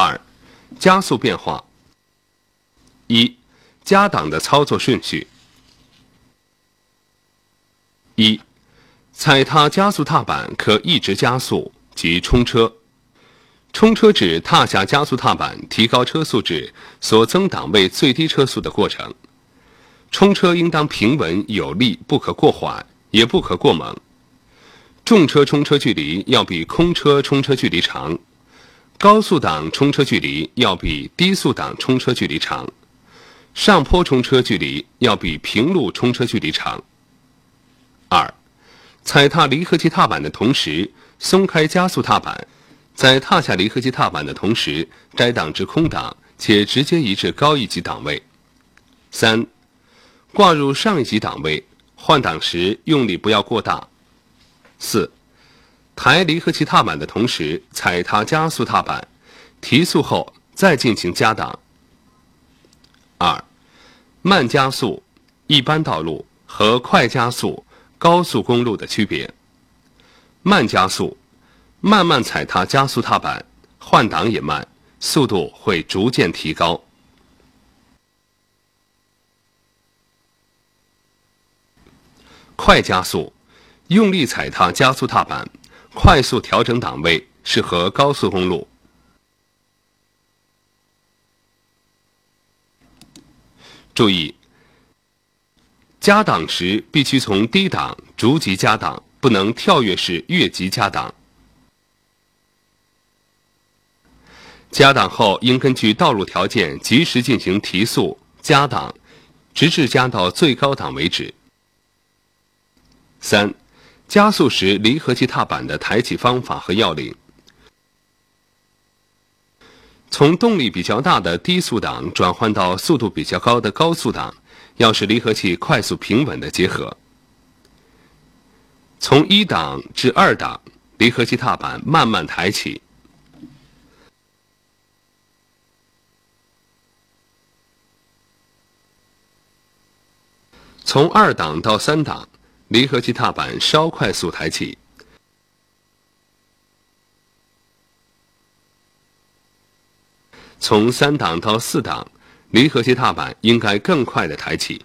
二、加速变化。一、加档的操作顺序。一、踩踏加速踏板可一直加速及冲车。冲车指踏下加速踏板提高车速至所增档位最低车速的过程。冲车应当平稳有力，不可过缓，也不可过猛。重车冲车距离要比空车冲车距离长，高速档冲车距离要比低速档冲车距离长，上坡冲车距离要比平路冲车距离长。二，踩踏离合器踏板的同时松开加速踏板，在踏下离合器踏板的同时摘档至空档，且直接移至高一级档位。三。挂入上一级档位，换挡时用力不要过大。四，抬离合器踏板的同时踩踏加速踏板，提速后再进行加档。二，慢加速，一般道路和快加速，高速公路的区别。慢加速，慢慢踩踏加速踏板，换挡也慢，速度会逐渐提高。快加速，用力踩踏加速踏板，快速调整档位，适合高速公路。注意，加档时必须从低档逐级加档，不能跳跃式越级加档。加档后应根据道路条件及时进行提速加档，直至加到最高档为止。三、加速时离合器踏板的抬起方法和要领。从动力比较大的低速档转换到速度比较高的高速档，要使离合器快速平稳的结合。从一档至二档，离合器踏板慢慢抬起。从二档到三档。离合器踏板稍快速抬起，从三档到四档，离合器踏板应该更快的抬起。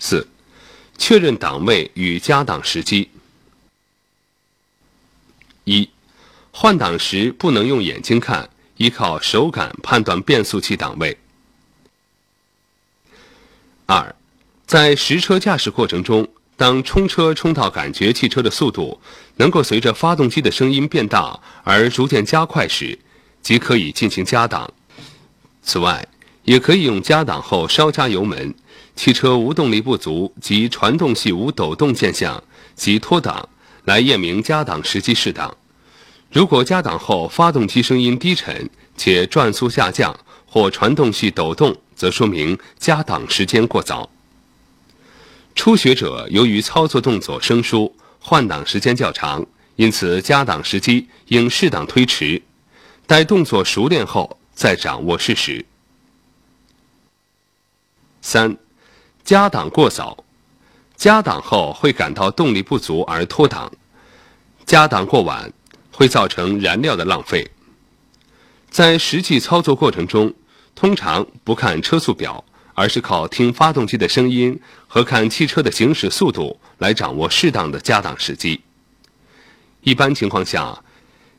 四、确认档位与加档时机。一、换挡时不能用眼睛看，依靠手感判断变速器档位。二，在实车驾驶过程中，当冲车冲到感觉汽车的速度能够随着发动机的声音变大而逐渐加快时，即可以进行加档。此外，也可以用加档后稍加油门，汽车无动力不足及传动系无抖动现象及脱档，来验明加档时机适当。如果加档后发动机声音低沉且转速下降或传动系抖动，则说明加档时间过早。初学者由于操作动作生疏，换挡时间较长，因此加档时机应适当推迟，待动作熟练后再掌握事实。三，加档过早，加档后会感到动力不足而脱档；加档过晚会造成燃料的浪费。在实际操作过程中。通常不看车速表，而是靠听发动机的声音和看汽车的行驶速度来掌握适当的加档时机。一般情况下，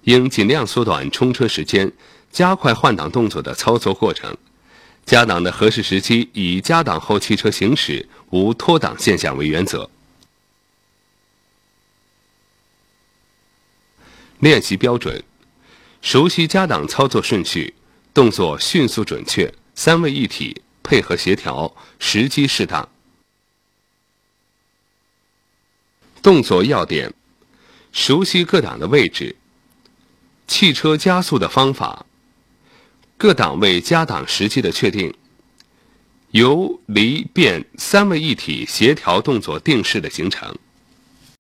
应尽量缩短冲车时间，加快换挡动作的操作过程。加档的合适时机以加档后汽车行驶无脱档现象为原则。练习标准：熟悉加档操作顺序。动作迅速准确，三位一体，配合协调，时机适当。动作要点：熟悉各档的位置，汽车加速的方法，各档位加档时机的确定，由离变三位一体协调动作定式的形成。